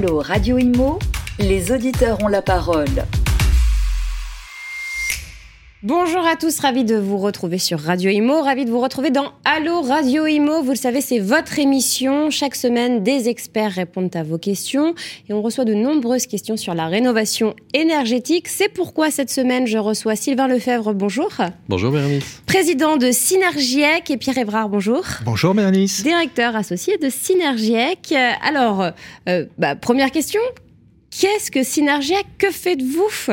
Allô Radio Imo, les auditeurs ont la parole. Bonjour à tous, ravi de vous retrouver sur Radio Imo, ravi de vous retrouver dans Allo Radio Imo. Vous le savez, c'est votre émission. Chaque semaine, des experts répondent à vos questions et on reçoit de nombreuses questions sur la rénovation énergétique. C'est pourquoi cette semaine, je reçois Sylvain Lefebvre. Bonjour. Bonjour Bérénice. Président de Synergiec et Pierre Évrard. Bonjour. Bonjour Bérénice. Directeur associé de Synergiec. Alors, euh, bah, première question. Qu'est-ce que Synergiec? Que faites-vous?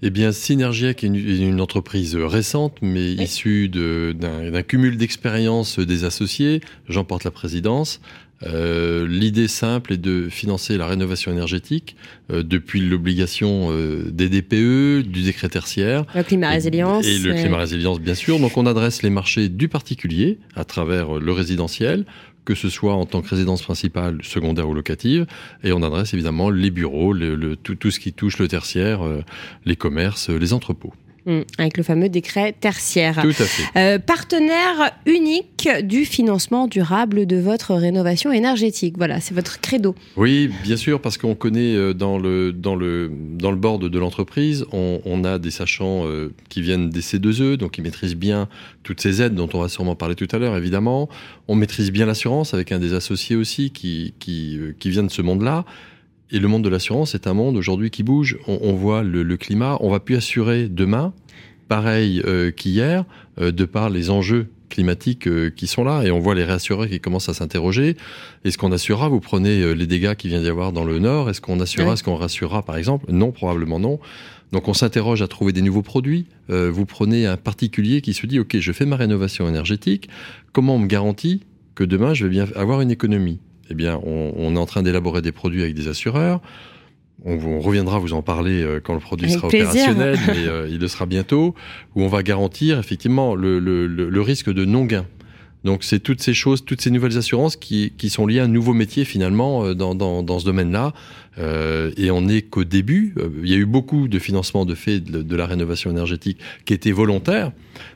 Eh bien, Synergiac est une, entreprise récente, mais issue d'un cumul d'expériences des associés. J'en porte la présidence. Euh, l'idée simple est de financer la rénovation énergétique euh, depuis l'obligation euh, des DPE, du décret tertiaire. Le climat résilience. Et, le climat résilience, bien sûr. Donc on adresse les marchés du particulier à travers le résidentiel, que ce soit en tant que résidence principale, secondaire ou locative, et on adresse évidemment les bureaux, le, tout, tout, ce qui touche le tertiaire, euh, les commerces, les entrepôts. Mm, avec le fameux décret tertiaire. Tout à fait. Euh, partenaire unique du financement durable de votre rénovation énergétique. Voilà, c'est votre credo. Oui, bien sûr, parce qu'on connaît euh, dans le, dans le, dans le board de l'entreprise, on, a des sachants euh, qui viennent des C2E, donc ils maîtrisent bien toutes ces aides dont on va sûrement parler tout à l'heure, évidemment. On maîtrise bien l'assurance avec un des associés aussi qui, qui, qui vient de ce monde-là. Et le monde de l'assurance est un monde aujourd'hui qui bouge. On, voit le, climat. On va plus assurer demain, pareil euh, qu'hier, euh, de par les enjeux climatiques euh, qui sont là. Et on voit les réassureurs qui commencent à s'interroger. Est-ce qu'on assurera? Vous prenez les dégâts qu'il vient d'y avoir dans le Nord. Est-ce qu'on assurera? Est-ce qu'on rassurera, par exemple? Non, probablement non. Donc on s'interroge à trouver des nouveaux produits. vous prenez un particulier qui se dit, OK, je fais ma rénovation énergétique. Comment on me garantit que demain, je vais bien avoir une économie? Eh bien, on, est en train d'élaborer des produits avec des assureurs. On, reviendra vous en parler euh, quand le produit sera opérationnel, mais euh, il le sera bientôt, où on va garantir effectivement le risque de non-gain. Donc c'est toutes ces choses, toutes ces nouvelles assurances qui, qui sont liées à un nouveau métier finalement euh, dans, dans, dans ce domaine-là. Euh, et on n'est qu'au début. Euh, il y a eu beaucoup de financements de fait de, la rénovation énergétique qui étaient volontaires,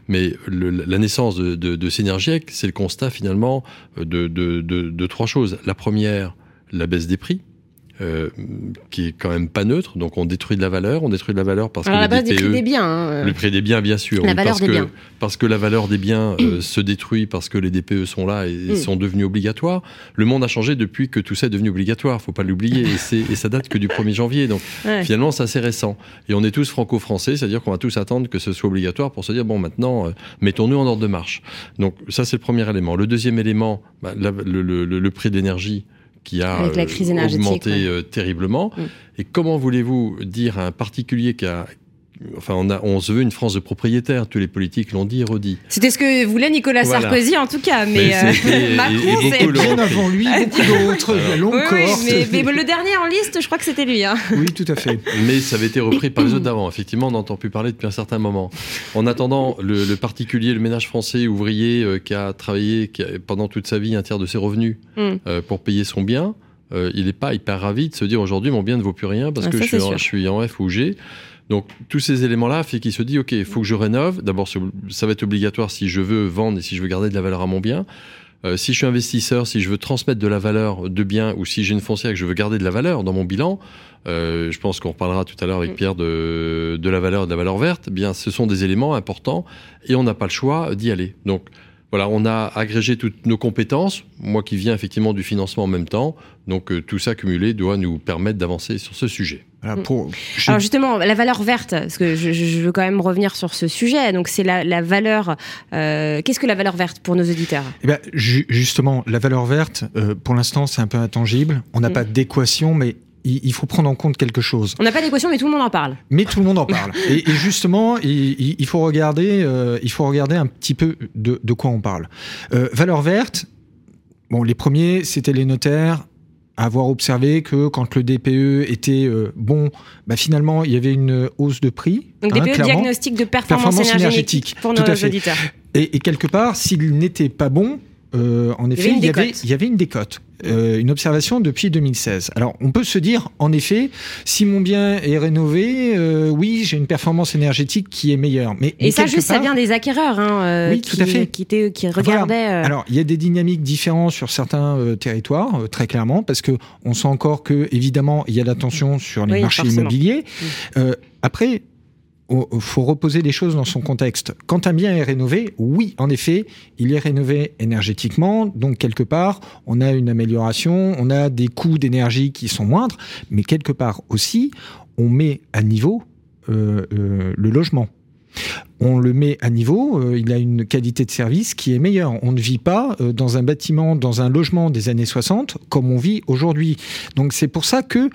mais la naissance de, de, de Synergiec, c'est le constat finalement de, de trois choses. La première, la baisse des prix. Euh, qui est quand même pas neutre. Donc on détruit de la valeur, on détruit de la valeur parce que la base des prix des biens. Hein. Le prix des biens, bien sûr. La valeur parce des que, biens. Parce que la valeur des biens euh, se détruit parce que les DPE sont là et mm. sont devenus obligatoires. Le monde a changé depuis que tout ça est devenu obligatoire. Faut pas l'oublier. et, et, ça date que du 1er janvier. Donc finalement, c'est assez récent. Et on est tous franco-français, c'est-à-dire qu'on va tous attendre que ce soit obligatoire pour se dire bon maintenant, euh, mettons-nous en ordre de marche. Donc ça c'est le premier élément. Le deuxième élément, bah, le, le, le, prix de l'énergie qui a euh, augmenté euh, terriblement. Mm. Et comment voulez-vous dire à un particulier qui a, Enfin, on, a, on, se veut une France de propriétaires. Tous les politiques l'ont dit et redit. C'était ce que voulait Nicolas Sarkozy, en tout cas. Mais, euh, Macron, c'est bien avant lui, beaucoup d'autres. oui, mais, le dernier en liste, je crois que c'était lui. Hein. Oui, tout à fait. Mais ça avait été repris par les autres d'avant. Effectivement, on n'entend plus parler depuis un certain moment. En attendant, le, particulier, le ménage français ouvrier euh, qui a travaillé qui pendant toute sa vie un tiers de ses revenus mm. euh, pour payer son bien, il n'est pas hyper ravi de se dire aujourd'hui mon bien ne vaut plus rien parce que je, suis en, je suis en F ou G. Donc tous ces éléments-là fait qu'il se dit, OK, il faut que je rénove. D'abord, ça va être obligatoire si je veux vendre et si je veux garder de la valeur à mon bien. Euh, si je suis investisseur, si je veux transmettre de la valeur de bien ou si j'ai une foncière et que je veux garder de la valeur dans mon bilan, euh, je pense qu'on reparlera tout à l'heure avec mm. Pierre de, de la valeur de la valeur verte, eh bien ce sont des éléments importants et on n'a pas le choix d'y aller. Donc voilà, on a agrégé toutes nos compétences, moi qui viens effectivement du financement en même temps, donc euh, tout ça cumulé doit nous permettre d'avancer sur ce sujet. Mm. Alors justement, la valeur verte, parce que je, veux quand même revenir sur ce sujet. Donc c'est la, valeur. Euh, qu'est-ce que la valeur verte pour nos auditeurs? Eh bien, Justement, la valeur verte, euh, pour l'instant, c'est un peu intangible. On n'a mm. pas d'équation, mais il, faut prendre en compte quelque chose. On n'a pas d'équation, mais tout le monde en parle. Mais tout le monde en parle. et, justement, il, faut regarder, euh, il faut regarder un petit peu de, de quoi on parle. valeur verte. Bon, les premiers, c'était les notaires avoir observé que quand le DPE était euh, bon, bah finalement, il y avait une hausse de prix. Donc DPE, hein, diagnostic de performance, énergétique, pour nos auditeurs. Et, quelque part, s'il n'était pas bon, euh, en effet, il y, avait, il y avait une décote. Euh, une observation depuis 2016. Alors, on peut se dire, en effet, si mon bien est rénové, euh, oui, j'ai une performance énergétique qui est meilleure. Mais, Et ça, juste, ça vient des acquéreurs, hein, oui, qui, tout à fait. qui, qui regardaient. Alors, il y a des dynamiques différentes sur certains territoires, très clairement, parce que on sent encore que, évidemment, il y a la tension sur les marchés immobiliers. après, faut reposer les choses dans son contexte. Quand un bien est rénové, oui, en effet, il est rénové énergétiquement, donc quelque part, on a une amélioration, on a des coûts d'énergie qui sont moindres, mais quelque part aussi, on met à niveau euh, euh, le logement. On le met à niveau, euh, il a une qualité de service qui est meilleure. On ne vit pas dans un bâtiment, dans un logement des années 60 comme on vit aujourd'hui. Donc c'est pour ça que,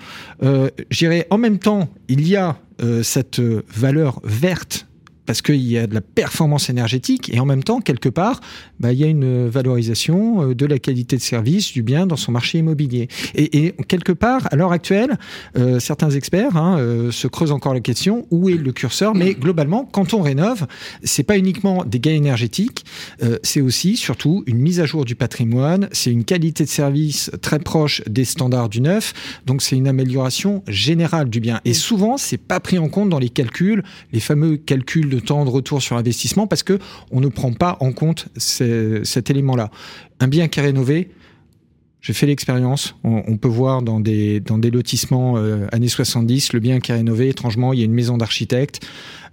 dirais, en même temps, il y a cette valeur verte parce qu'il y a de la performance énergétique et en même temps, quelque part, bah, il y a une valorisation euh, de la qualité de service du bien dans son marché immobilier. Et, et quelque part, à l'heure actuelle, euh, certains experts hein, euh, se creusent encore la question où est le curseur? Mais globalement, quand on rénove, c'est pas uniquement des gains énergétiques, euh, c'est aussi surtout une mise à jour du patrimoine, c'est une qualité de service très proche des standards du neuf. Donc c'est une amélioration générale du bien. Et souvent, c'est pas pris en compte dans les calculs, les fameux calculs de temps de retour sur investissement parce que on ne prend pas en compte cet élément-là. Un bien qui est rénové, j'ai fait l'expérience. On, peut voir dans des, dans des lotissements euh, années 70, le bien qui est rénové, étrangement, il y a une maison d'architecte.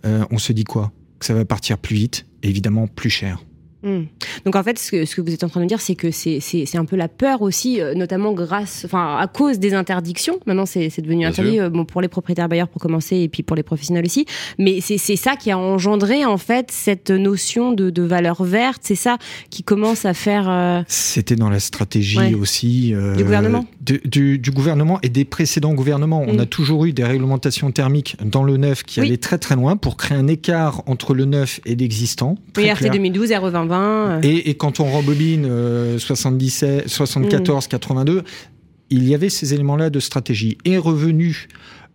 Euh, on se dit quoi? Que ça va partir plus vite et évidemment plus cher. Mmh. Donc en fait, ce que, ce que, vous êtes en train de dire, c'est que c'est un peu la peur aussi, euh, notamment grâce, enfin à cause des interdictions. Maintenant, c'est devenu Bien interdit euh, bon, pour les propriétaires bailleurs pour commencer, et puis pour les professionnels aussi. Mais c'est ça qui a engendré en fait cette notion de, de valeur verte. C'est ça qui commence à faire. Euh... C'était dans la stratégie Ouais. aussi Du gouvernement du, du- du gouvernement et des précédents gouvernements. On Mm. a toujours eu des réglementations thermiques dans le neuf qui Oui. allaient très très loin pour créer un écart entre le neuf et l'existant. Oui, RT clair. 2012, RE 2020. euh, Et, et quand on rembobine euh, 77, 74, 82, il y avait ces éléments-là de stratégie. Est revenu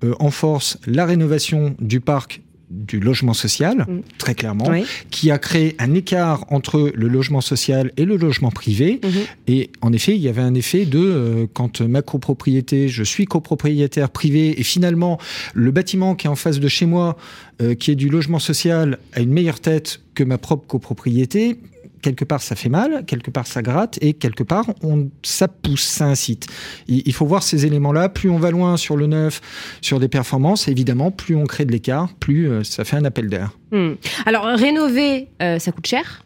euh, en force la rénovation du parc du logement social, Mm. très clairement, oui. qui a créé un écart entre le logement social et le logement privé. Mhm. Et en effet, il y avait un effet de euh, quand ma copropriété, je suis copropriétaire privé, et finalement le bâtiment qui est en face de chez moi, euh, qui est du logement social, a une meilleure tête que ma propre copropriété. Quelque part, ça fait mal, quelque part, ça gratte, et quelque part, on, ça pousse, ça incite. Il, il faut voir ces éléments-là. Plus on va loin sur le neuf, sur des performances, évidemment, plus on crée de l'écart, plus euh, ça fait un appel d'air. Hmm. Alors rénover, euh, ça coûte cher?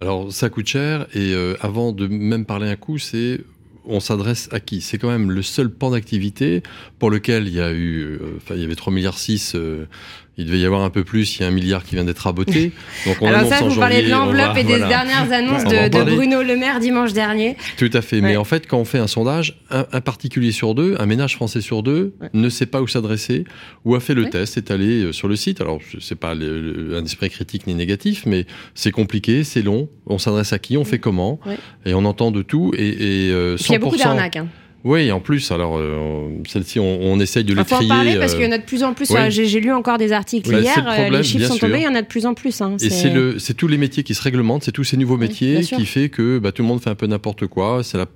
Alors, ça coûte cher. Et euh, avant de même parler un coût, c'est on s'adresse à qui? C'est quand même le seul pan d'activité pour lequel il y a eu, euh, enfin, il y avait 3 milliards 6. Il devait y avoir un peu plus. Il y a un milliard qui vient d'être raboté. Donc, on Alors ça, vous parlez de l'enveloppe et des voilà. dernières annonces de. Bruno Le Maire dimanche dernier. Tout à fait. Ouais. Mais en fait, quand on fait un sondage, un, un particulier sur deux, un ménage français sur deux, Ouais. ne sait pas où s'adresser, ou a fait le Ouais. test, est allé euh, sur le site. Alors, c'est pas le- le- un esprit critique ni négatif, mais c'est compliqué, c'est long. On s'adresse à qui, on fait comment, et on entend de tout. Et, et euh, 100%. Puis il y a beaucoup d'arnaques. Hein. Oui, en plus, alors euh, celle-ci, on, on essaye de les Il faut en trier. parler parce euh, qu'il y en a de plus en plus. oui. J'ai lu encore des articles hier. le euh, problème, les chiffres sont sûr. tombés. Il y en a de plus en plus. Hein, Et c'est le, tous les métiers qui se réglementent, c'est tous ces nouveaux métiers qui fait que bah, tout le monde fait un peu n'importe quoi. C'est la,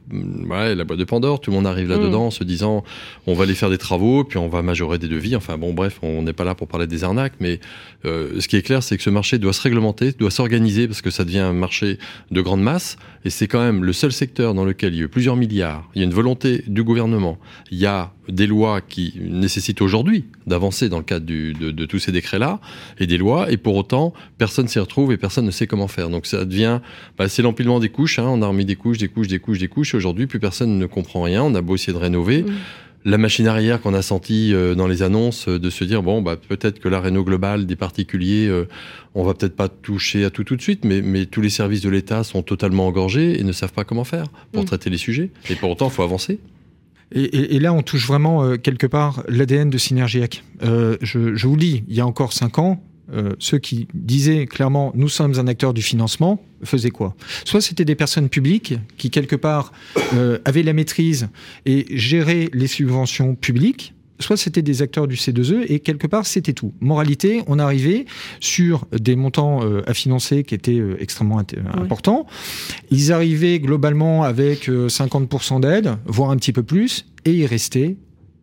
ouais, la boîte de Pandore. Tout le monde arrive là-dedans Mm. en se disant, on va aller faire des travaux, puis on va majorer des devis. Enfin bon, bref, on n'est pas là pour parler des arnaques, mais euh, ce qui est clair, c'est que ce marché doit se réglementer, doit s'organiser parce que ça devient un marché de grande masse. Et c'est quand même le seul secteur dans lequel il y a eu plusieurs milliards. Il y a une volonté du gouvernement. Il y a des lois qui nécessitent aujourd'hui d'avancer dans le cadre de, tous ces décrets-là et des lois, et pour autant, personne s'y retrouve et personne ne sait comment faire. Donc ça devient, bah, c'est l'empilement des couches. Hein. On a remis des couches, des couches, des couches, des couches. Et aujourd'hui, plus personne ne comprend rien. On a beau essayer de rénover. Mm. La machine arrière qu'on a senti euh, dans les annonces, euh, de se dire bon, bah, peut-être que la réno globale des particuliers, euh, on va peut-être pas toucher à tout tout de suite, mais, mais tous les services de l'État sont totalement engorgés et ne savent pas comment faire pour Mm. traiter les sujets. Et pour autant, il faut avancer. Et, et- et là, on touche vraiment euh, quelque part l'ADN de Synergiac. Euh, je, je vous le dis, il y a encore cinq ans, euh, ceux qui disaient clairement nous sommes un acteur du financement faisaient quoi? Soit c'était des personnes publiques qui quelque part euh, avaient la maîtrise et géraient les subventions publiques, soit c'était des acteurs du C2E et quelque part c'était tout. Moralité, on arrivait sur des montants euh, à financer qui étaient euh, extrêmement importants. Ils arrivaient globalement avec 50% d'aide, voire un petit peu plus, et il restait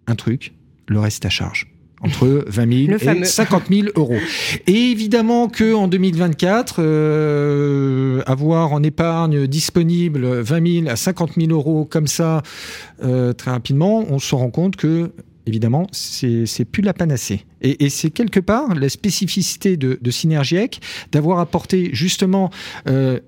un truc, le reste à charge entre 20 000 et 50 000 euros. Et évidemment que en 2024, euh, avoir en épargne disponible 20 000 à 50 000 euros comme ça euh, très rapidement, on se rend compte que évidemment, c'est plus la panacée. Et, c'est quelque part la spécificité de, de Synergiec d'avoir apporté justement, euh,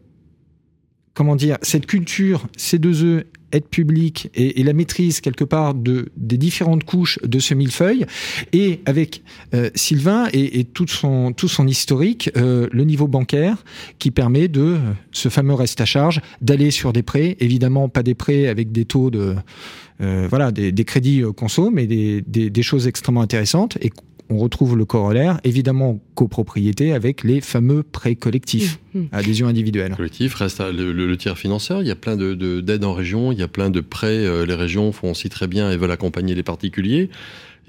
comment dire, cette culture C2E aide publique et, la maîtrise quelque part de, des différentes couches de ce millefeuille, et avec euh, Sylvain et, tout, son, historique, euh, le niveau bancaire qui permet de ce fameux reste à charge, d'aller sur des prêts, évidemment pas des prêts avec des taux de... Euh, voilà, des, crédits conso, mais des, des, des, choses extrêmement intéressantes on retrouve le corollaire, évidemment copropriété avec les fameux prêts collectifs, mmh, mmh. adhésion individuelle. Collectif reste le, tiers financeur. Il y a plein d'aides de, en région, il y a plein de prêts. Euh, les régions font aussi très bien et veulent accompagner les particuliers.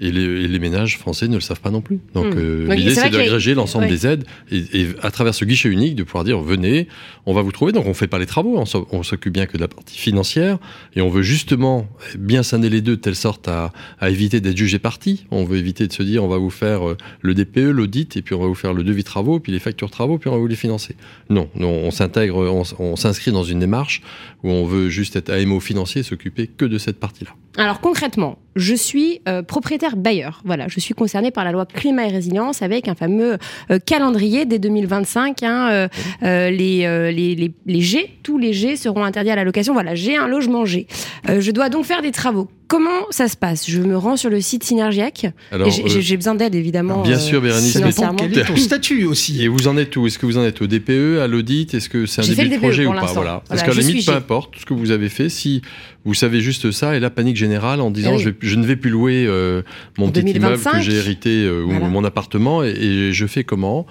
Et les, ménages français ne le savent pas non plus. Donc, hmm. euh, l'idée, c'est d'agréger l'ensemble des aides et, à travers ce guichet unique, de pouvoir dire venez, on va vous trouver. Donc, on ne fait pas les travaux, on s'occupe bien que de la partie financière et on veut justement bien scinder les deux de telle sorte à, éviter d'être jugé parti. On veut éviter de se dire on va vous faire euh, le DPE, l'audit, et puis on va vous faire le devis travaux, puis les factures travaux, puis on va vous les financer. Non, non on s'intègre, on, s'inscrit dans une démarche où on veut juste être AMO financier et s'occuper que de cette partie-là. Alors concrètement, je suis euh, propriétaire bailleur. Voilà, je suis concerné par la loi climat et résilience avec un fameux euh, calendrier dès 2025. Hein, euh, les, les, les, G, tous les G seront interdits à la location. Voilà, j'ai un logement G. je dois donc faire des travaux. Comment ça se passe? Je me rends sur le site Synergiac. J'ai besoin d'aide évidemment. Bien sûr, Bérénice. Quel est ton statut aussi? Et vous en êtes où? Est-ce que vous en êtes au DPE, à l'audit? Est-ce que c'est un début de projet ou pas? Voilà. Parce qu'à la limite, peu importe ce que vous avez fait, si vous savez juste ça et la panique générale en disant eh je, ne vais plus louer euh, mon petit immeuble que j'ai hérité euh, ou mon appartement et, je fais comment?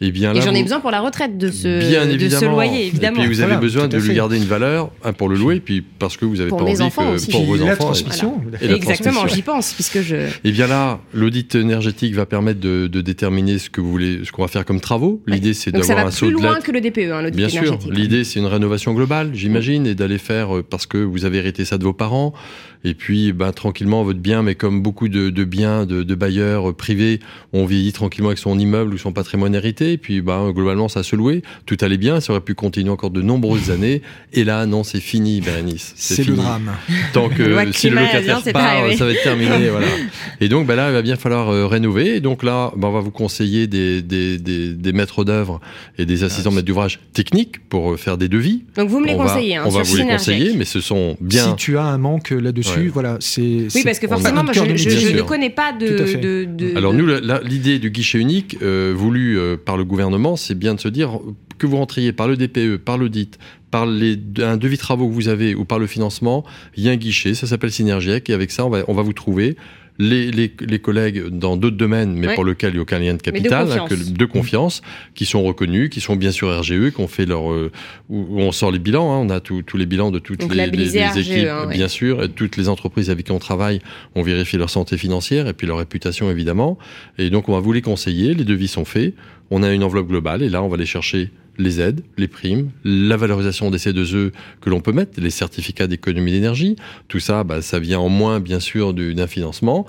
Et bien là, j'en ai besoin pour la retraite de ce, de ce loyer, évidemment. Et puis vous avez besoin de lui garder une valeur pour le louer, puis parce que vous avez pour pas envie enfants que pour vos la enfants. Transmission. Exactement, j'y pense puisque je. Et bien là, l'audit énergétique va permettre de, de, déterminer ce que vous voulez, ce qu'on va faire comme travaux. L'idée, c'est d'avoir un saut de plus loin que le DPE, hein, l'audit Bien sûr, l'idée, c'est une rénovation globale, j'imagine, et d'aller faire euh, parce que vous avez hérité ça de vos parents et puis ben, tranquillement votre bien, mais comme beaucoup de, de biens de, de, bailleurs privés, on vieillit tranquillement avec son immeuble ou son patrimoine hérité, et puis ben, globalement ça se louait, tout allait bien, ça aurait pu continuer encore de nombreuses années, et là non c'est fini Bérénice. C'est le drame. Tant que si le locataire part, ça va être terminé. voilà. Et donc ben, là il va bien falloir euh, rénover, et donc là ben, on va vous conseiller des, des, des, des maîtres d'œuvre et des assistants maîtres d'ouvrage techniques pour euh, faire des devis. Donc vous me les conseillez. Hein, on va vous les conseiller, mais ce sont bien... Si tu as un manque là-dessus, voilà, c'est. Oui, parce que forcément, je, ne connais pas de. Alors nous, l'idée du guichet unique euh, voulu euh, par le gouvernement, c'est bien de se dire que vous rentriez par le DPE, par l'audit, par les, un devis travaux que vous avez ou par le financement, il y a un guichet, ça s'appelle Synergiec, et avec ça, on va, on va vous trouver les, les, les collègues dans d'autres domaines, mais pour lesquels il n'y a aucun lien de capital, de confiance, hein, que, de confiance qui sont reconnus, qui sont bien sûr RGE, qui ont fait leur, euh, où, on sort les bilans, hein, on a tous les bilans de toutes les, les, RGE, équipes, hein, bien sûr, et toutes les entreprises avec qui on travaille, on vérifie leur santé financière et puis leur réputation évidemment, et donc on va vous les conseiller, les devis sont faits, on a une enveloppe globale et là on va les chercher les aides, les primes, la valorisation des C2E que l'on peut mettre, les certificats d'économie d'énergie. Tout ça, bah, ça vient en moins, bien sûr, d'un financement.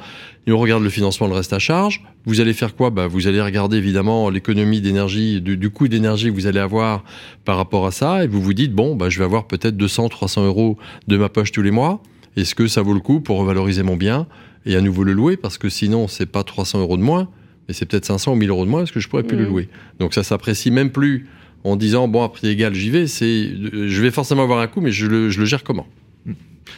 Et on regarde le financement, le reste à charge. Vous allez faire quoi? Bah, Vous allez regarder évidemment l'économie d'énergie, du, coût d'énergie que vous allez avoir par rapport à ça. Et vous vous dites, bon, bah, je vais avoir peut-être 200, 300 euros de ma poche tous les mois. Est-ce que ça vaut le coup pour revaloriser mon bien et à nouveau le louer? Parce que sinon, c'est pas 300 euros de moins, mais c'est peut-être 500 ou 1000 euros de moins. Est-ce que je pourrais plus le mmh. louer? Donc ça s'apprécie même plus en disant bon à prix égal j'y vais, c'est je vais forcément avoir un coût, mais je le, je le gère comment?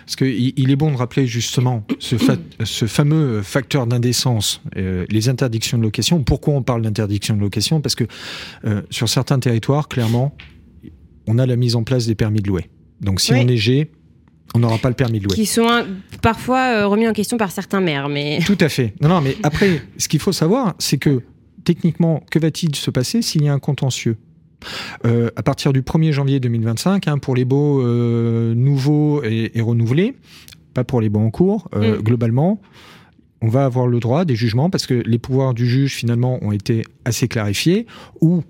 Parce qu'il il est bon de rappeler justement ce, ce fameux facteur d'indécence, euh, les interdictions de location. Pourquoi on parle d'interdiction de location? Parce que euh, sur certains territoires, clairement, on a la mise en place des permis de louer. Donc si on est G, on n'aura pas le permis de louer. Qui sont parfois euh, remis en question par certains maires. Mais... Tout à fait. Non, non, mais après, ce qu'il faut savoir, c'est que techniquement, que va-t-il se passer s'il y a un contentieux? Euh, à partir du 1er janvier 2025 hein, pour les baux euh, nouveaux et, renouvelés, pas pour les baux en cours, euh, mm. globalement. on va avoir le droit des jugements parce que les pouvoirs du juge finalement ont été assez clarifiés ou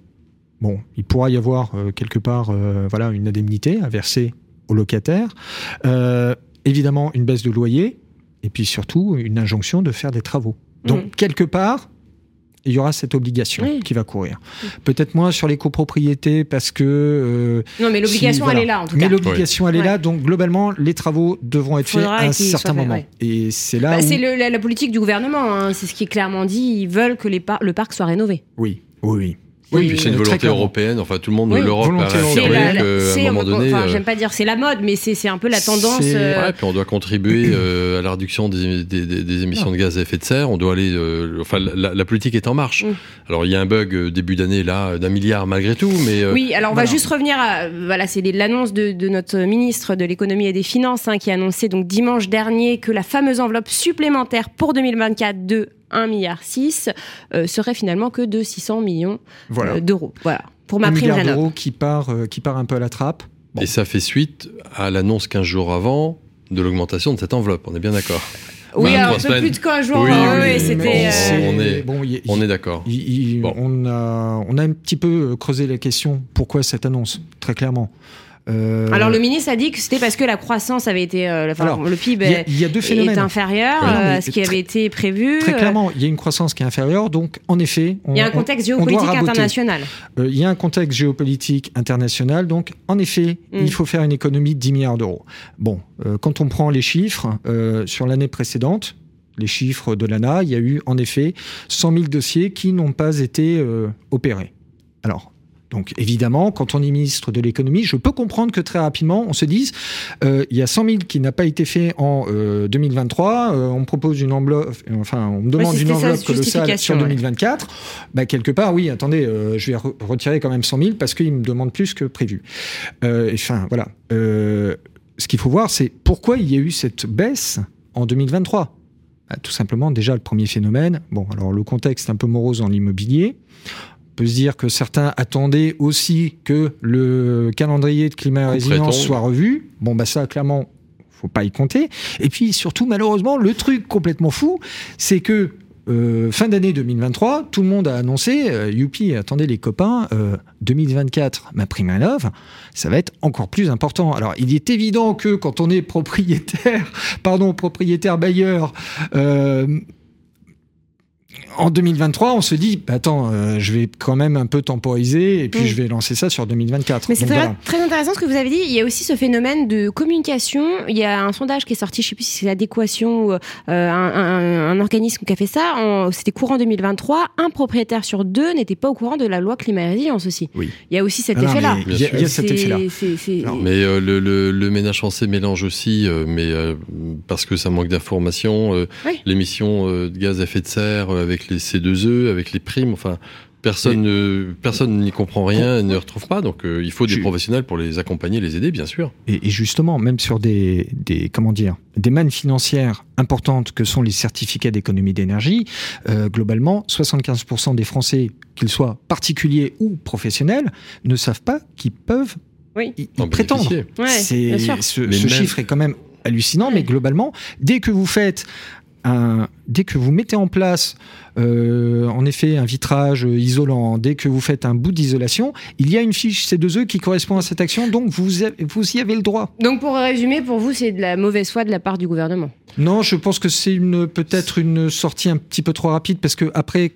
bon, il pourra y avoir quelque part voilà une indemnité à verser au locataire, euh, évidemment une baisse de loyer et puis surtout une injonction de faire des travaux. Donc Mm. quelque part il y aura cette obligation Oui. qui va courir. Peut-être moins sur les copropriétés parce que euh, Non, mais l'obligation, si, voilà. elle est là, en tout Mais cas. l'obligation, elle est là. Donc, globalement, les travaux devront être faits à un certain moment. ouais. Et c'est là Bah, où... c'est la, la politique du gouvernement, hein, c'est ce qui est clairement dit. Ils veulent que les par- le parc soit rénové. Oui, oui, oui. Oui, puis c'est une volonté européenne. Enfin, tout le monde, Oui, l'Europe a affirmé qu'à c'est- un moment donné. enfin, euh, j'aime pas dire c'est la mode, mais c'est c'est un peu la tendance. C'est- euh, Ouais, puis on doit contribuer euh, à la réduction des, des- des- des émissions de gaz à effet de serre. On doit aller. euh, enfin, la, la politique est en marche. Mm. Alors, il y a un bug euh, début d'année là d'un milliard malgré tout, mais euh, Oui, alors on voilà. va juste revenir à voilà, c'est l'annonce de, de notre ministre de l'économie et des finances hein, qui a annoncé donc dimanche dernier que la fameuse enveloppe supplémentaire pour 2024 de 1 milliard 6 serait finalement que de 600 millions Voilà. euh, d'euros. Voilà, pour ma un prime d'euros qui part, euh, qui part un peu à la trappe. Bon. et ça fait suite à l'annonce 15 jours avant de l'augmentation de cette enveloppe. On est bien d'accord. Oui, alors un peu semaines. plus de quoi jour. Oui, hein, oui, oui, c'était. euh, on est- bon, On est d'accord. Bon. on, a, on a un petit peu creusé la question pourquoi cette annonce, très clairement? Euh, Alors le ministre a dit que c'était parce que la croissance avait été, euh, enfin, Alors, le PIB il y, a- y a deux est inférieur euh, à ce qui avait été prévu. Très clairement, il y a une croissance qui est inférieure, donc en effet, Il y a un on- contexte on géopolitique international. Il y a un contexte géopolitique international, donc en effet, Mm. il faut faire une économie de 10 milliards d'euros. Bon, quand on prend les chiffres, sur l'année précédente, les chiffres de l'ANA, il y a eu en effet 100 000 dossiers qui n'ont pas été opérés. Alors, donc évidemment, quand on est ministre de l'économie, je peux comprendre que très rapidement, on se dise, euh, il y a 100 000 qui n'a pas été fait en euh, 2023, euh, on me propose une enveloppe, enfin, on me demande une enveloppe colossale sur ouais. 2024. Bah, quelque part, oui, attendez, euh, je vais re- retirer quand même 100 000 parce qu'il me demande plus que prévu. Euh, Enfin, voilà. Euh, ce qu'il faut voir, c'est pourquoi il y a eu cette baisse en 2023. Bah, tout simplement, déjà, le premier phénomène, bon, alors le contexte un peu morose dans l'immobilier. On peut se dire que certains attendaient aussi que le calendrier de climat et résilience soit revu. Bon, bah ça, clairement, faut pas y compter. Et puis surtout, malheureusement, le truc complètement fou, c'est que euh, fin d'année 2023, tout le monde a annoncé, euh, youpi, attendez les copains, euh, 2024, ma prime à l'œuvre, ça va être encore plus important. Alors, il est évident que quand on est propriétaire, pardon, propriétaire bailleur, euh, en 2023, on se dit, bah, attends, euh, je vais quand même un peu temporiser et puis Mm. je vais lancer ça sur 2024. Mais c'est très, voilà. très intéressant ce que vous avez dit. Il y a aussi ce phénomène de communication. Il y a un sondage qui est sorti, je ne sais plus si c'est l'adéquation ou euh, un, un- un organisme qui a fait ça. En- C'était courant 2023. Un propriétaire sur deux n'était pas au courant de la loi climat et résilience aussi. Oui. Il y a aussi cet Ah effet-là. mais Il y a, Bien il y a C'est- cet effet-là. c'est- c'est- Non, Mais euh, le, le- le ménage français mélange aussi, euh, mais euh, parce que ça manque d'informations, euh, Oui. l'émission euh, de gaz à effet de serre euh, avec les C2E, avec les primes, enfin. Personne ne- personne n'y comprend rien ne retrouve pas, donc euh, il faut des professionnels pour les accompagner, les aider, bien sûr. Et, et justement, même sur des, des comment dire, des mannes financières importantes que sont les certificats d'économie d'énergie, euh, globalement, 75% des Français, qu'ils soient particuliers ou professionnels, ne savent pas qu'ils peuvent Oui. y, y En prétendre. Ouais, ce Mais ce même- chiffre est quand même hallucinant, Ouais. mais globalement, dès que vous faites un, dès que vous mettez en place, euh, en effet, un vitrage isolant, dès que vous faites un bout d'isolation, il y a une fiche C2E qui correspond à cette action, donc vous, avez- vous y avez le droit. Donc pour résumer, pour vous, c'est de la mauvaise foi de la part du gouvernement. Non, je pense que c'est une peut-être une sortie un petit peu trop rapide parce que après,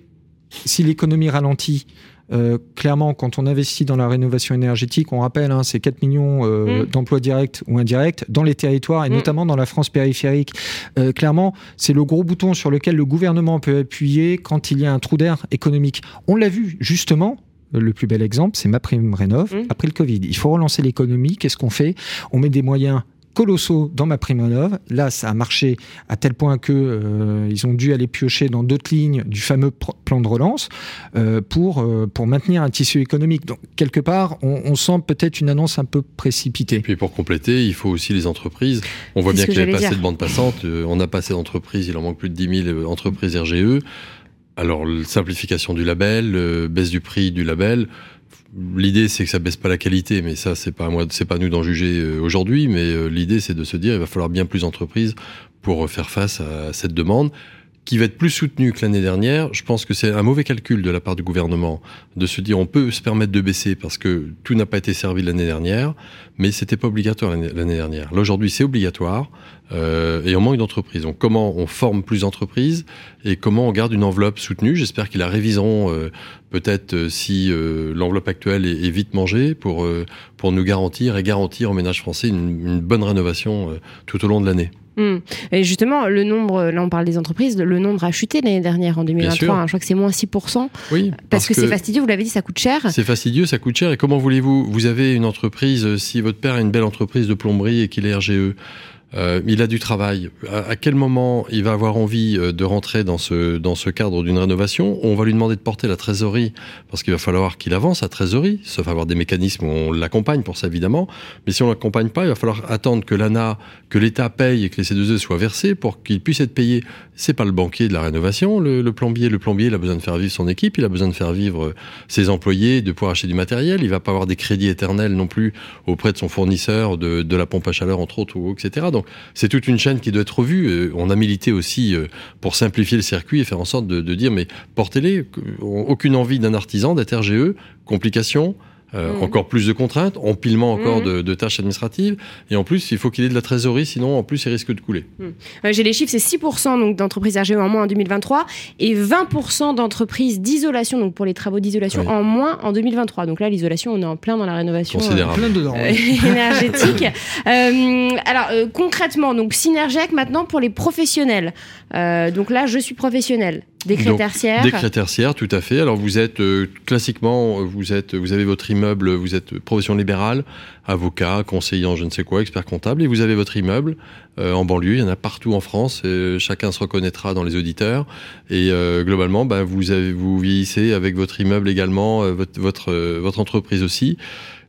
si l'économie ralentit, euh, clairement, quand on investit dans la rénovation énergétique, on rappelle, hein, c'est 4 millions euh, Mm. d'emplois directs ou indirects dans les territoires et Mm. notamment dans la France périphérique. Euh, clairement, c'est le gros bouton sur lequel le gouvernement peut appuyer quand il y a un trou d'air économique. On l'a vu justement. Le plus bel exemple, c'est ma prime rénov. Mm. Après le Covid, il faut relancer l'économie. Qu'est-ce qu'on fait? On met des moyens colossaux dans ma prime rénov. Là, ça a marché à tel point que euh, ils ont dû aller piocher dans d'autres lignes du fameux plan de relance euh, pour euh, pour maintenir un tissu économique. Donc quelque part, on, on sent peut-être une annonce un peu précipitée. Puis pour compléter, il faut aussi les entreprises. On voit bien qu'il n'y a j'allais pas assez dire. de bandes passantes. euh, on n'a pas assez d'entreprises. Il en manque plus de 10 000 euh, entreprises RGE. Alors, simplification du label, euh, baisse du prix du label. L'idée, c'est que ça baisse pas la qualité, mais ça, c'est pas moi, c'est pas à nous d'en juger euh, aujourd'hui. Mais euh, l'idée, c'est de se dire, il va falloir bien plus d'entreprises pour euh, faire face à cette demande qui va être plus soutenu que l'année dernière, je pense que c'est un mauvais calcul de la part du gouvernement de se dire on peut se permettre de baisser parce que tout n'a pas été servi l'année dernière, mais c'était pas obligatoire l'année dernière. Là aujourd'hui c'est obligatoire euh, et on manque d'entreprises. Donc comment on forme plus d'entreprises et comment on garde une enveloppe soutenue? J'espère qu'ils la réviseront euh, peut-être euh, si euh, l'enveloppe actuelle est, est, vite mangée pour, euh, pour nous garantir et garantir aux ménages français une, une bonne rénovation tout au long de l'année. Mmh. Et justement, le nombre, là on parle des entreprises, le nombre a chuté l'année dernière en 2023. Hein, je crois que c'est moins 6%. Oui. Parce, parce que, que c'est fastidieux, vous l'avez dit, ça coûte cher. C'est fastidieux, ça coûte cher. Et comment voulez-vous? Vous avez une entreprise, si votre père a une belle entreprise de plomberie et qu'il est RGE, euh, il a du travail. À, quel moment il va avoir envie euh, de rentrer dans ce, dans ce cadre d'une rénovation? On va lui demander de porter la trésorerie parce qu'il va falloir qu'il avance à trésorerie, sauf avoir des mécanismes où on l'accompagne pour ça évidemment. Mais si on l'accompagne pas, il va falloir attendre que l'ANA, que l'État paye et que les C2E soient versés pour qu'il puisse être payé. C'est pas le banquier de la rénovation, le, le, plombier. Le plombier, il a besoin de faire vivre son équipe, il a besoin de faire vivre ses employés, de pouvoir acheter du matériel. Il va pas avoir des crédits éternels non plus auprès de son fournisseur, de, de la pompe à chaleur entre autres, etc. Donc c'est toute une chaîne qui doit être revue. On a milité aussi pour simplifier le circuit et faire en sorte de, de dire mais portez-les. Aucune envie d'un artisan d'être RGE, complications. Euh, mmh. Encore plus de contraintes, empilement encore mmh. de, de, tâches administratives, et en plus, il faut qu'il ait de la trésorerie, sinon, en plus, il risque de couler. Mmh. Euh, J'ai les chiffres, c'est 6% d'entreprises RGE en moins en 2023, et 20% d'entreprise d'isolation, donc pour les travaux d'isolation, oui. en moins en 2023. Donc là, l'isolation, on est en plein dans la rénovation euh, plein dedans, oui. énergétique. alors, concrètement, donc Synergec maintenant pour les professionnels. donc là, je suis professionnel. Décret tertiaire. Décret tertiaire, tout à fait. Alors vous êtes euh, classiquement, vous êtes, vous avez votre immeuble, vous êtes profession libérale, avocat, conseiller en je ne sais quoi, expert comptable, et vous avez votre immeuble euh, en banlieue. Il y en a partout en France. Et chacun se reconnaîtra dans les auditeurs. Et euh, globalement, bah, vous avez, vous vieillissez avec votre immeuble également, euh, votre, votre, votre entreprise aussi.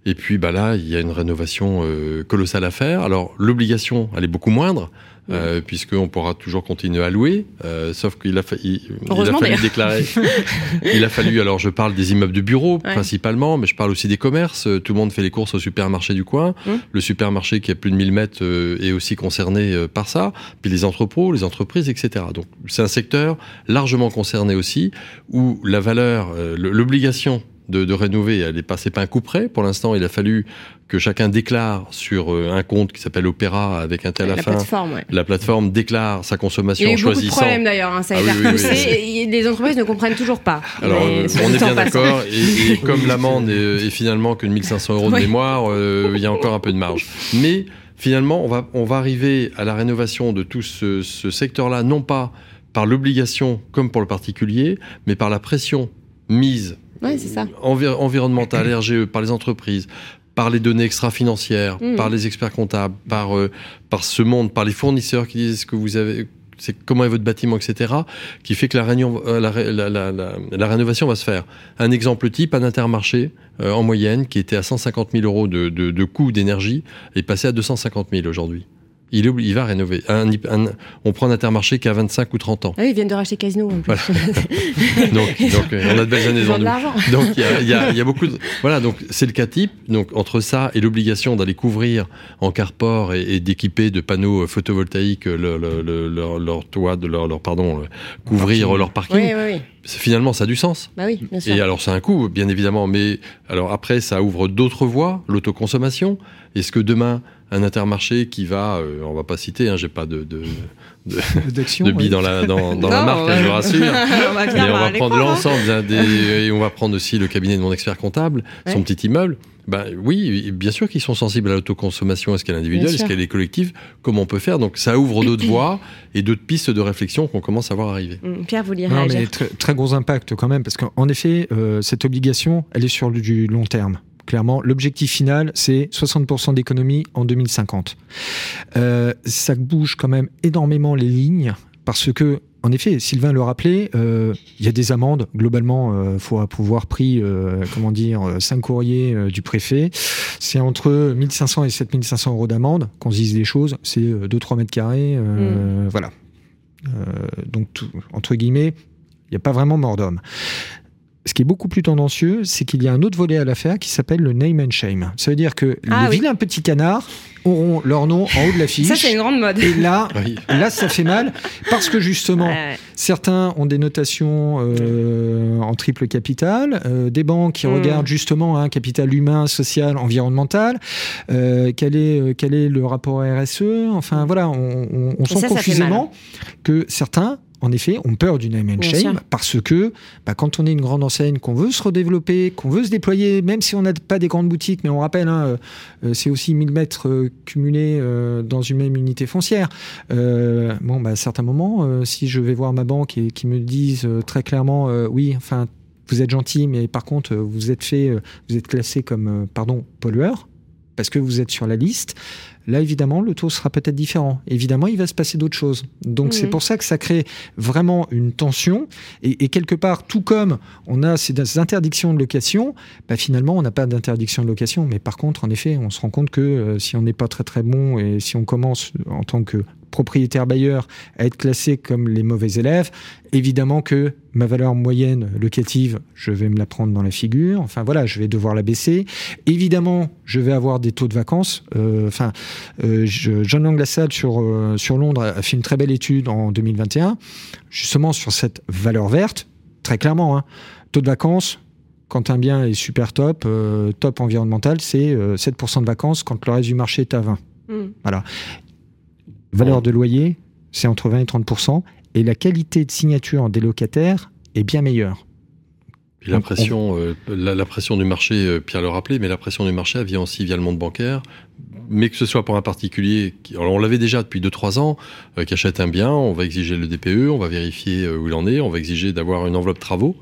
Et puis bah là, il y a une rénovation euh, colossale à faire. Alors l'obligation, elle est beaucoup moindre. Euh, puisqu'on pourra toujours continuer à louer, euh, sauf qu'il a, fa il, il a fallu déclarer. il a fallu, alors je parle des immeubles de bureaux ouais. principalement, mais je parle aussi des commerces. Tout le monde fait les courses au supermarché du coin. Mmh. Le supermarché qui a plus de 1000 mètres euh, est aussi concerné euh, par ça. Puis les entrepôts, les entreprises, etc. Donc c'est un secteur largement concerné aussi, où la valeur, euh, l'obligation de, de, rénover, elle est pas, c'est pas un coup près. Pour l'instant, il a fallu que chacun déclare sur euh, un compte qui s'appelle Opéra avec un tel à la fin. Plateforme, ouais. La plateforme déclare sa consommation en choisissant. Il y a eu beaucoup de problèmes d'ailleurs, hein, ça a ah, été oui, repoussé. Oui, oui, les entreprises ne comprennent toujours pas. Alors, euh, on est bien d'accord. Et, et, comme l'amende est, est, finalement que de 1500 euros de mémoire, euh, il y a encore un peu de marge. Mais finalement, on va, on va arriver à la rénovation de tout ce, ce secteur-là, non pas par l'obligation comme pour le particulier, mais par la pression mise Ouais, c'est ça. Envi environnementale, RGE, par les entreprises, par les données extra-financières, mmh. par les experts comptables, par, euh, par ce monde, par les fournisseurs qui disent ce que vous avez, c'est comment est votre bâtiment, etc., qui fait que la, réunion, euh, la, la, la, rénovation va se faire. Un exemple type, un intermarché euh, en moyenne qui était à 150 000 euros de, de, de coût d'énergie est passé à 250 000 aujourd'hui. Il, est, il, va rénover. Un, un, on prend un intermarché qui a 25 ou 30 ans. Ah oui, ils viennent de racheter Casino. En plus. Voilà. donc, donc, on a de belles années devant nous. Donc, il y a, y, a, y a, beaucoup de... Voilà, donc c'est le cas type. Donc, entre ça et l'obligation d'aller couvrir en carport et, et d'équiper de panneaux photovoltaïques leur, leur, leur, leur toit, de leur, leur pardon, couvrir leur parking. Oui, oui, oui. Finalement, ça a du sens. Bah oui, bien sûr. Et alors, c'est un coût, bien évidemment. Mais alors après, ça ouvre d'autres voies, l'autoconsommation. Est-ce que demain, un intermarché qui va, euh, on va pas citer, hein, j'ai pas de de, de, de billes dans la dans, dans non, la marque, hein, je vous rassure. on va mais on va prendre l'ensemble hein. des, et on va prendre aussi le cabinet de mon expert comptable, ouais. son petit immeuble. Ben oui, bien sûr qu'ils sont sensibles à l'autoconsommation, est-ce qu'elle est individuelle, est-ce qu'elle est collective, comment on peut faire. Donc ça ouvre d'autres voies et d'autres pistes de réflexion qu'on commence à voir arriver. Mmh, Pierre, vous lirez non, mais très, très, gros impact quand même, parce qu'en effet, euh, cette obligation, elle est sur du long terme clairement. L'objectif final, c'est 60% d'économie en 2050. Euh, ça bouge quand même énormément les lignes parce que, en effet, Sylvain le rappelait, euh, il y a des amendes. Globalement, il euh, faut pouvoir pris, euh, comment dire, 5 courriers du préfet. C'est entre 1500 et 7500 euros d'amende. Qu'on se dise des choses, c'est 2-3 mètres carrés. Mmh. Voilà. donc, tout, entre guillemets, il n'y a pas vraiment mort d'homme ce qui est beaucoup plus tendancieux, c'est qu'il y a un autre volet à l'affaire qui s'appelle le name and shame. Ça veut dire que Ah les oui. vilains petits canards auront leur nom en haut de l'affiche. Ça, c'est une grande mode. Et là, Oui. là, ça fait mal parce que justement, Ouais. certains ont des notations euh, en triple capital, euh, des banques qui Mm. regardent justement un capital humain, social, environnemental. Euh, quel est euh, quel est le rapport RSE Enfin voilà, on, on- on sent ça, ça fait confusément que certains. En effet, ont peur du name and Bien shame sûr. parce que bah, quand on est une grande enseigne, qu'on veut se redévelopper, qu'on veut se déployer, même si on n'a pas des grandes boutiques, mais on rappelle, hein, euh, c'est aussi 1000 mètres euh, cumulés euh, dans une même unité foncière. Bon, bah, à certains moments, si je vais voir ma banque et qu'ils me disent très clairement, oui, enfin, vous êtes gentil, mais par contre, vous êtes fait, vous êtes classé comme, pardon, pollueur, parce que vous êtes sur la liste. Là, évidemment, le taux sera peut-être différent. Évidemment, il va se passer d'autres choses. Donc, c'est Mhm. pour ça que ça crée vraiment une tension. Et, et quelque part, tout comme on a ces interdictions de location, bah, finalement, on n'a pas d'interdiction de location. Mais par contre, en effet, on se rend compte que euh, si on n'est pas très très bon et si on commence en tant que propriétaire bailleur à être classé comme les mauvais élèves, évidemment que ma valeur moyenne locative, je vais me la prendre dans la figure. Enfin voilà, je vais devoir la baisser. Évidemment, je vais avoir des taux de vacances. Euh, Enfin, euh, je- John Langlassade sur euh, sur Londres a fait une très belle étude en 2021, justement sur cette valeur verte. Très clairement, hein, taux de vacances. Quand un bien est super top, euh, top environnemental, c'est euh, 7% de vacances quand le reste du marché est à 20. Mm. Valeur Oh. de loyer, c'est entre 20 et 30% et la qualité de signature des locataires est bien meilleure. Puis la pression, euh, la, la pression du marché, euh, Pierre le rappelait, mais la pression du marché vient aussi via le monde bancaire. Mais que ce soit pour un particulier, qui, alors on l'avait déjà depuis 2-3 ans, euh, qui achète un bien, on va exiger le DPE, on va vérifier où il en est, on va exiger d'avoir une enveloppe travaux.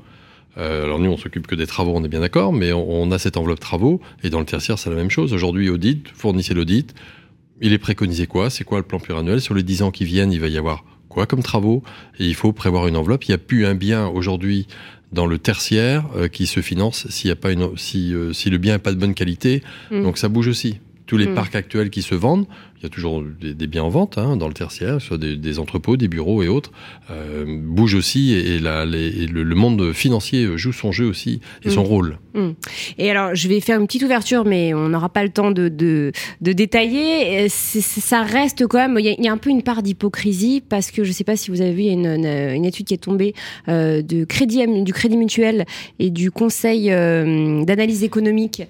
Euh, alors nous, on s'occupe que des travaux, on est bien d'accord, mais on, on a cette enveloppe travaux. Et dans le tertiaire, c'est la même chose. Aujourd'hui, audit, fournissez l'audit. Il est préconisé quoi? C'est quoi le plan pluriannuel? Sur les 10 ans qui viennent, il va y avoir quoi comme travaux? Et il faut prévoir une enveloppe. Il n'y a plus un bien aujourd'hui dans le tertiaire euh, qui se finance s'il y a pas une si euh, si le bien n'est pas de bonne qualité. Mm. Donc ça bouge aussi. Tous les Mm. parcs actuels qui se vendent, il y a toujours des, des biens en vente hein, dans le tertiaire, soit des, des entrepôts, des bureaux et autres, euh, bougent aussi et, et la- les- et le, le monde financier joue son jeu aussi et son Mm. rôle. Et alors, je vais faire une petite ouverture, mais on n'aura pas le temps de, de, de détailler. Euh, ça reste quand même, il y, a- il y a un peu une part d'hypocrisie parce que je ne sais pas si vous avez vu, il y a une, une- une étude qui est tombée euh, de crédit, du Crédit Mutuel et du Conseil euh, d'analyse économique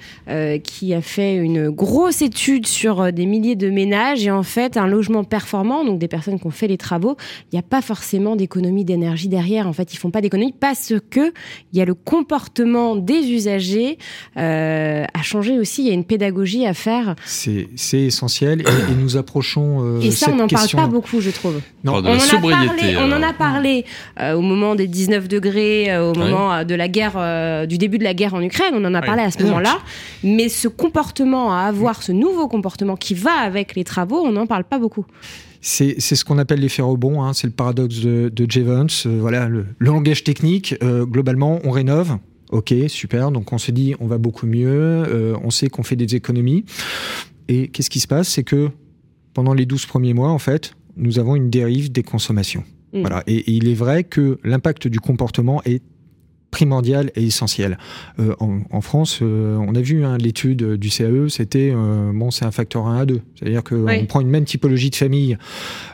qui a fait une grosse étude sur des milliers de ménages et en fait, un logement performant, donc des personnes qui ont fait les travaux, il n'y a pas forcément d'économie d'énergie derrière. En fait, ils font pas d'économie parce que il y a le comportement des usagers euh, à changer aussi. Il y a une pédagogie à faire. C'est essentiel et, et nous approchons. euh, Et ça, cette on n'en parle pas beaucoup, je trouve. Non, de on, la en a sobriété. parlé, on en a parlé euh, au moment des 19 degrés, euh, au moment euh, de la guerre, euh, du début de la guerre en Ukraine. On en a parlé à ce moment-là. Mais ce comportement à avoir, ce nouveau comportement qui va avec les travaux, on n'en parle pas beaucoup. C'est ce qu'on appelle l'effet rebond, hein, c'est le paradoxe de, de Jevons. Euh, voilà, le, le langage technique, euh, globalement, on rénove. Ok, super. Donc on se dit, on va beaucoup mieux. euh, on sait qu'on fait des économies. Et qu'est-ce qui se passe? C'est que pendant les 12 premiers mois, en fait, nous avons une dérive des consommations. Mm. Voilà. Et, et il est vrai que l'impact du comportement est primordial et essentiel. Euh, en, en France, euh, on a vu hein, l'étude du CAE, c'était euh, bon, c'est un facteur 1 à 2. C'est-à-dire qu'on Oui. prend une même typologie de famille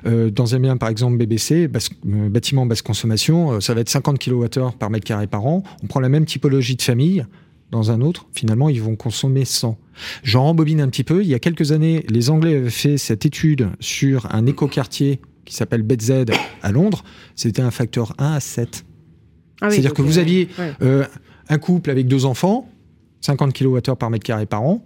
dans un bien, par exemple BBC, bâtiment basse consommation, ça va être 50 kWh par mètre carré par an. On prend la même typologie de famille dans un autre, finalement, ils vont consommer 100. J'en rembobine un petit peu. Il y a quelques années, les Anglais avaient fait cette étude sur un écoquartier qui s'appelle BZ à Londres. C'était un facteur 1 à 7. Ah oui, C'est-à-dire que vous euh, aviez ouais. euh, un couple avec deux enfants, 50 kWh par mètre carré par an,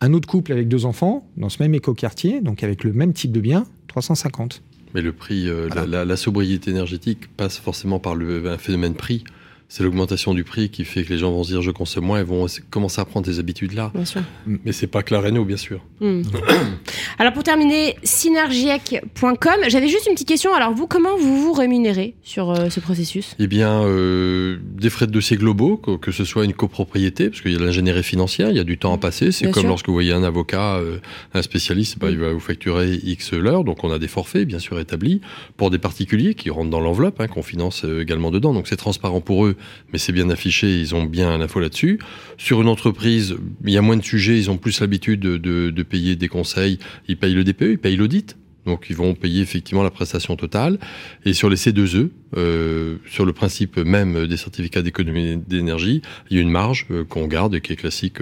un autre couple avec deux enfants, dans ce même écoquartier, donc avec le même type de bien, 350. Mais le prix, euh, la- Voilà. la, la sobriété énergétique passe forcément par le, un phénomène prix. C'est l'augmentation du prix qui fait que les gens vont se dire je consomme moins et vont commencer à prendre ces habitudes-là. Bien sûr. Mais c'est pas clair et nous, bien sûr. Hmm. Alors pour terminer, synergiec.com, j'avais juste une petite question. Alors vous, comment vous vous rémunérez sur euh, ce processus? Eh bien, euh, des frais de dossier globaux, que, que ce soit une copropriété, parce qu'il y a de l'ingénierie financière, il y a du temps à passer. C'est comme sûr. lorsque vous voyez un avocat, euh, un spécialiste, bah, il va vous facturer X l'heure. Donc on a des forfaits, bien sûr, établis pour des particuliers qui rentrent dans l'enveloppe, hein, qu'on finance également dedans. Donc c'est transparent pour eux mais c'est bien affiché, ils ont bien l'info là-dessus. Sur une entreprise, il y a moins de sujets, ils ont plus l'habitude de, payer des conseils, ils payent le DPE, ils payent l'audit. Donc ils vont payer effectivement la prestation totale. Et sur les C2E, euh, sur le principe même des certificats d'économie d'énergie, il y a une marge euh, qu'on garde et qui est classique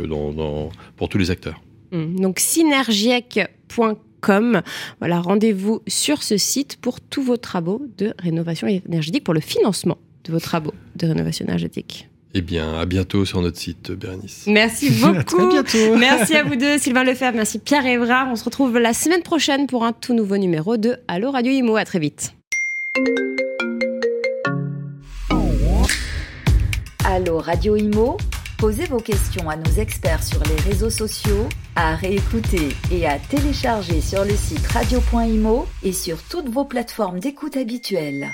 pour tous les acteurs. Mmh. Donc synergiec.com. Voilà, rendez-vous sur ce site pour tous vos travaux de rénovation énergétique, pour le financement de vos travaux de rénovation énergétique. Eh bien, à bientôt sur notre site, Bérénice. Merci beaucoup. bientôt. Merci à vous deux, Sylvain Lefebvre. Merci Pierre Évrard. On se retrouve la semaine prochaine pour un tout nouveau numéro de Allo Radio Imo. À très vite. Allo Radio Imo. Posez vos questions à nos experts sur les réseaux sociaux, à réécouter et à télécharger sur le site radio.imo et sur toutes vos plateformes d'écoute habituelles.